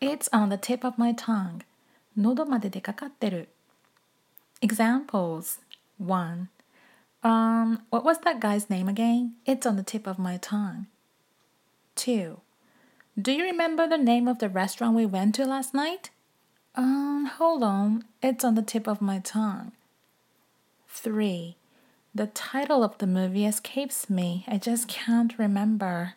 It's on the tip of my tongue. 喉まで出かかってる。Examples 1. Um, what was that guy's name again? It's on the tip of my tongue. 2. Do you remember the name of the restaurant we went to last night? Um, hold on. It's on the tip of my tongue. 3. The title of the movie escapes me. I just can't remember.